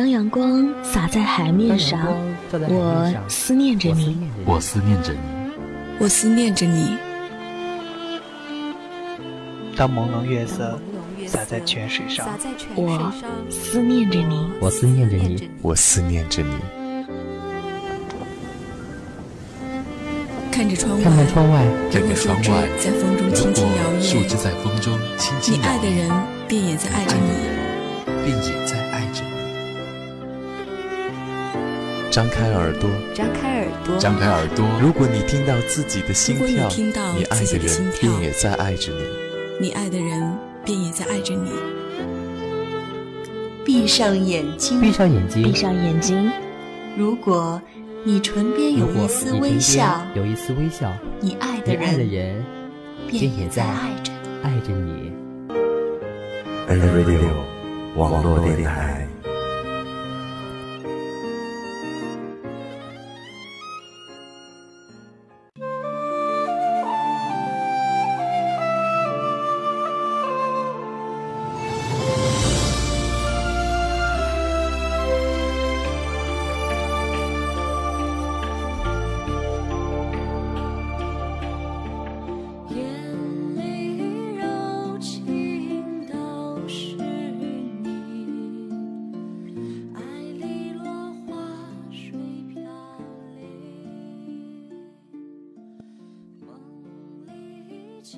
当阳光洒在海面上，我思念着你，我思念着你，我思念着你。当朦胧月色洒在泉水上，我思念着你，我思念着你，我思念着你。看着窗外，看看窗外，看看窗外，在风中轻轻摇曳，树枝在风中轻轻摇曳。你爱的人便也在爱着你，便也在爱着你。张开耳朵，张开耳朵，张开耳朵。如果你听到自己的心跳，你爱的人便也在爱着你，你爱的人便也在爱着你。闭上眼睛，闭上眼睛，闭上眼睛。如果。你唇边有一丝微笑，有一丝微笑，你爱的人便也在爱着爱着你。Radio 网络电台。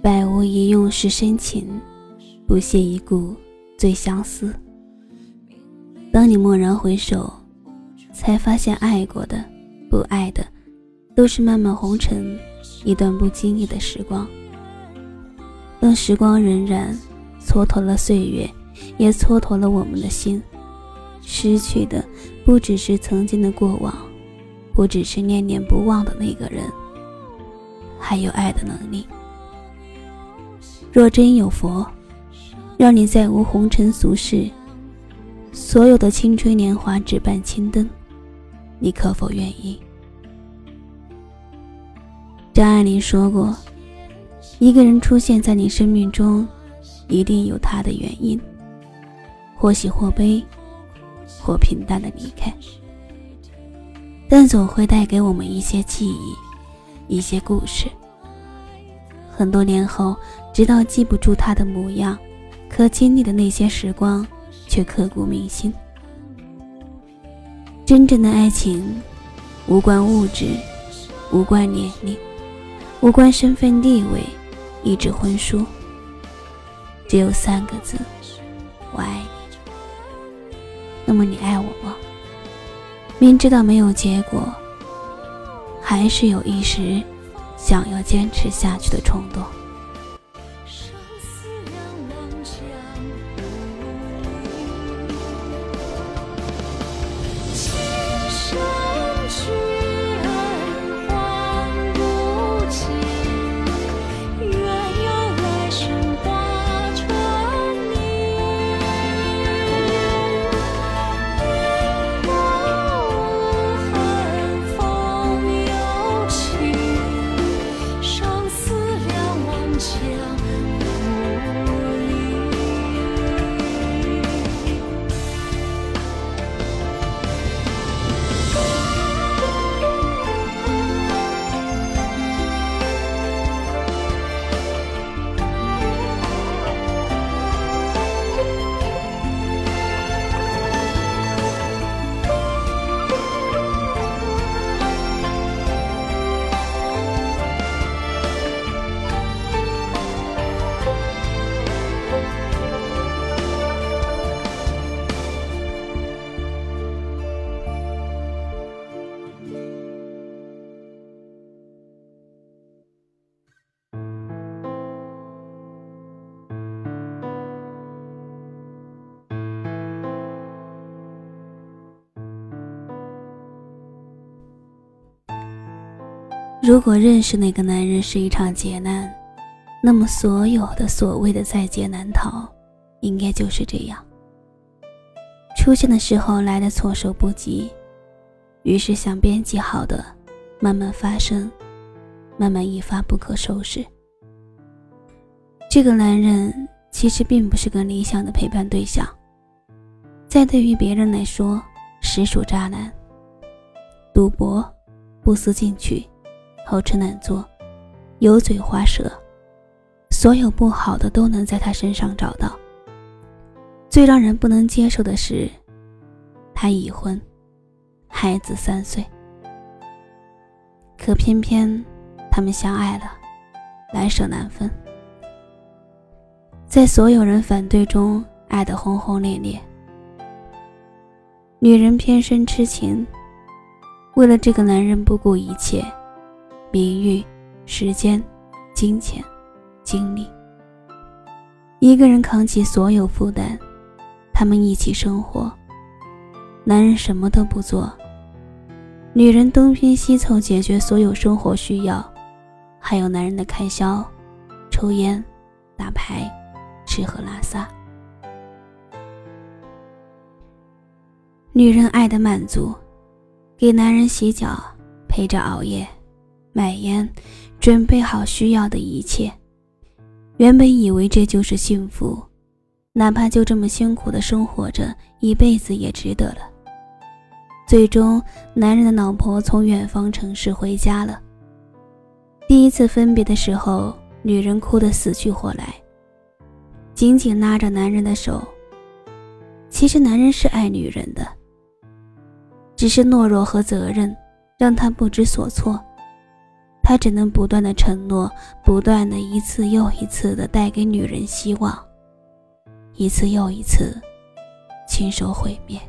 百无一用是深情，不屑一顾最相思。当你蓦然回首，才发现爱过的、不爱的，都是漫漫红尘，一段不经意的时光。当时光荏苒，蹉跎了岁月，也蹉跎了我们的心。失去的不只是曾经的过往，不只是念念不忘的那个人，还有爱的能力。若真有佛，让你再无红尘俗世，所有的青春年华只伴青灯，你可否愿意？张爱玲说过：“一个人出现在你生命中，一定有他的原因，或喜或悲，或平淡的离开，但总会带给我们一些记忆，一些故事。”很多年后，直到记不住他的模样，可经历的那些时光却刻骨铭心。真正的爱情，无关物质，无关年龄，无关身份地位，一纸婚书，只有三个字：我爱你。那么你爱我吗？明知道没有结果，还是有一时。想要坚持下去的冲动。如果认识那个男人是一场劫难，那么所有的所谓的在劫难逃，应该就是这样。出现的时候来的措手不及，于是想编辑好的，慢慢发生，慢慢一发不可收拾。这个男人其实并不是个理想的陪伴对象，在对于别人来说，实属渣男。赌博、不思进取、好吃懒做、油嘴滑舌，所有不好的都能在他身上找到。最让人不能接受的是，他已婚，孩子三岁。可偏偏他们相爱了，难舍难分。在所有人反对中，爱得轰轰烈烈。女人偏生痴情，为了这个男人不顾一切，名誉、时间、金钱、精力，一个人扛起所有负担。他们一起生活，男人什么都不做，女人东拼西凑解决所有生活需要，还有男人的开销，抽烟、打牌、吃喝拉撒。女人爱的满足，给男人洗脚，陪着熬夜，买烟，准备好需要的一切。原本以为这就是幸福。哪怕就这么辛苦的生活着一辈子也值得了。最终，男人的老婆从远方城市回家了。第一次分别的时候，女人哭得死去活来，紧紧拉着男人的手。其实，男人是爱女人的，只是懦弱和责任让他不知所措。他只能不断的承诺，不断的一次又一次的带给女人希望。一次又一次，亲手毁灭。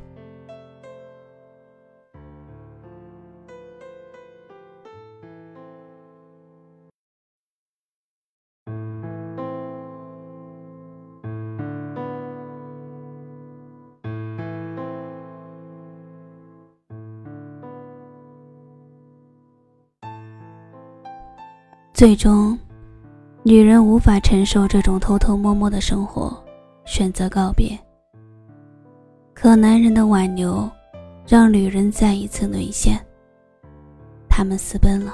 最终，女人无法承受这种偷偷摸摸的生活。选择告别，可男人的挽留，让女人再一次沦陷。他们私奔了。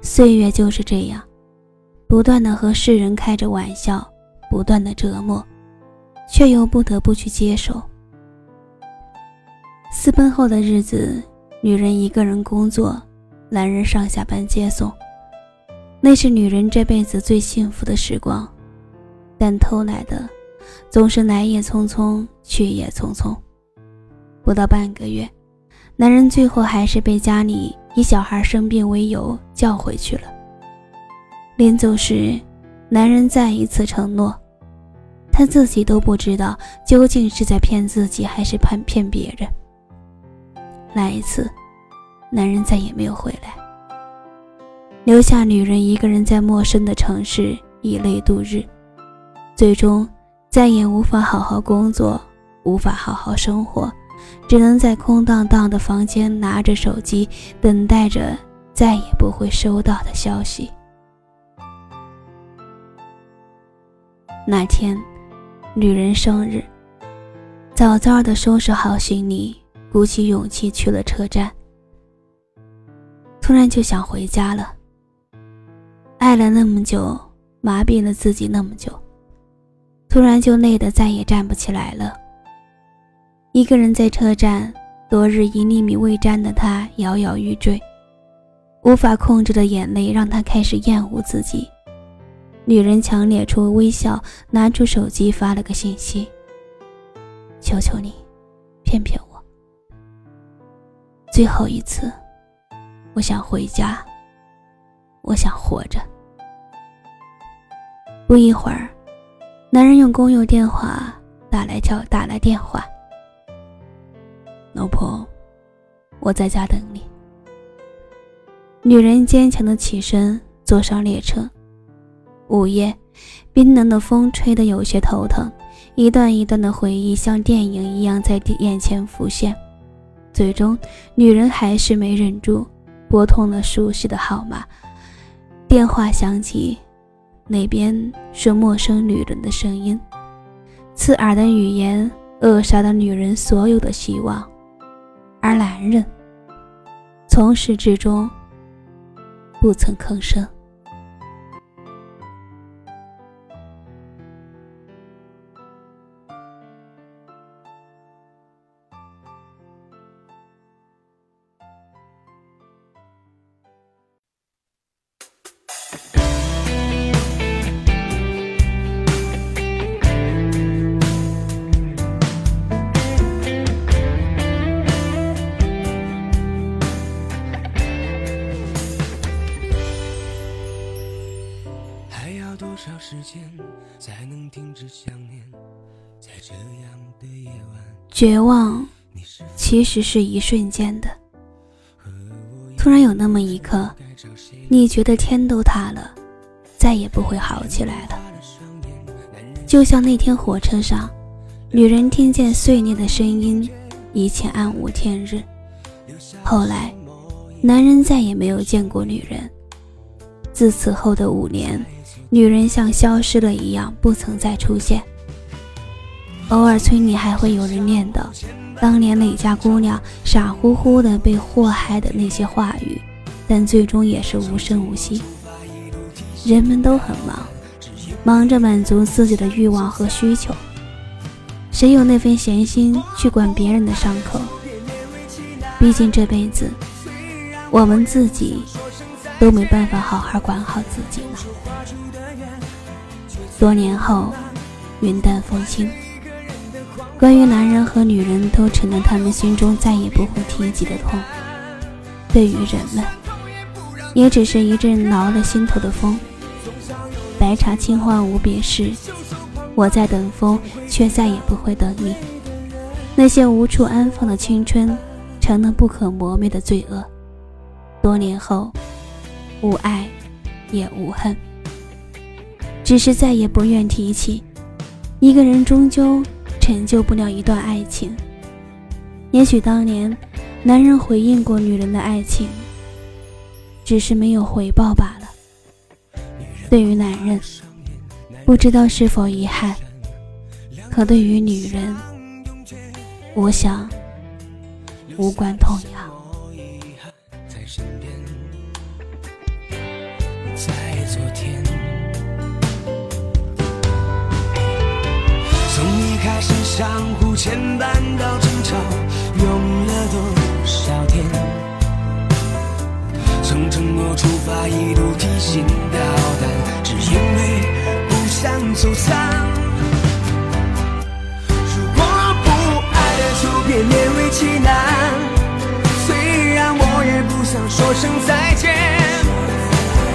岁月就是这样，不断的和世人开着玩笑，不断的折磨，却又不得不去接受。私奔后的日子，女人一个人工作，男人上下班接送，那是女人这辈子最幸福的时光。但偷来的，总是来也匆匆，去也匆匆。不到半个月，男人最后还是被家里以小孩生病为由叫回去了。临走时，男人再一次承诺，他自己都不知道究竟是在骗自己还是骗骗别人。那一次，男人再也没有回来，留下女人一个人在陌生的城市以泪度日。最终，再也无法好好工作，无法好好生活，只能在空荡荡的房间拿着手机，等待着再也不会收到的消息。那天，女人生日，早早的收拾好行李，鼓起勇气去了车站。突然就想回家了。爱了那么久，麻痹了自己那么久。突然就累得再也站不起来了。一个人在车站，昨日一粒米未沾的他摇摇欲坠，无法控制的眼泪让他开始厌恶自己。女人强烈出微笑，拿出手机发了个信息：“求求你，骗骗我，最后一次，我想回家，我想活着。”不一会儿。男人用公用电话打来叫打来电话，老婆，我在家等你。女人坚强的起身，坐上列车。午夜，冰冷的风吹得有些头疼，一段一段的回忆像电影一样在眼前浮现。最终，女人还是没忍住，拨通了熟悉的号码。电话响起。那边是陌生女人的声音，刺耳的语言扼杀了女人所有的希望，而男人从始至终不曾吭声。绝望其实是一瞬间的，突然有那么一刻，你觉得天都塌了，再也不会好起来了。就像那天火车上，女人听见碎裂的声音，一切暗无天日。后来，男人再也没有见过女人。自此后的五年，女人像消失了一样，不曾再出现。偶尔村里还会有人念叨，当年哪家姑娘傻乎乎的被祸害的那些话语，但最终也是无声无息。人们都很忙，忙着满足自己的欲望和需求，谁有那份闲心去管别人的伤口？毕竟这辈子，我们自己都没办法好好管好自己呢。多年后，云淡风轻，关于男人和女人都成了他们心中再也不会提及的痛。对于人们，也只是一阵挠了心头的风。白茶清欢无别事，我在等风，却再也不会等你。那些无处安放的青春。成了不可磨灭的罪恶。多年后，无爱，也无恨，只是再也不愿提起。一个人终究成就不了一段爱情。也许当年，男人回应过女人的爱情，只是没有回报罢了。对于男人，不知道是否遗憾，可对于女人，我想。无关痛痒。相互牵绊到争吵，用了多少天？从承诺出发，一路提心吊胆，只因为不想走散。如果不爱了，就别勉为其难。虽然我也不想说声再见，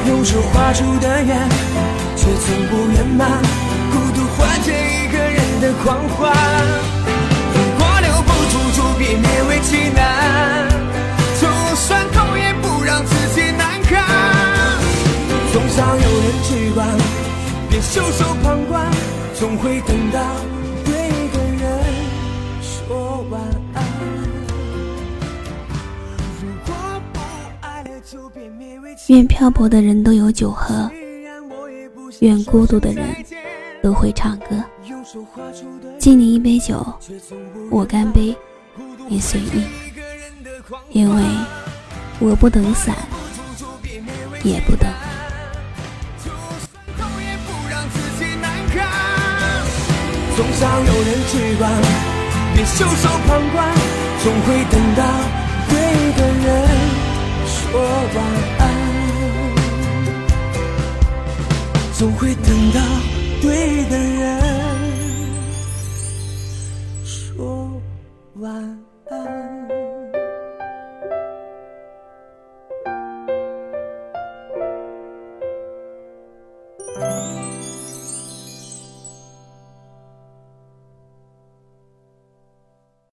用手画出的圆，却从不圆满。狂欢。如果留不住，就别勉为其难。就算痛，也不让自己难堪。总想有人去管，别袖手旁观，总会等到对的人说晚安。愿漂泊的人都有酒喝，愿孤独的人都会唱歌。敬你一杯酒，我干杯，你随意。因为我不等伞，也不等。总想有人去管，别袖手旁观，总会等到对的人说晚安。总会等到对的人。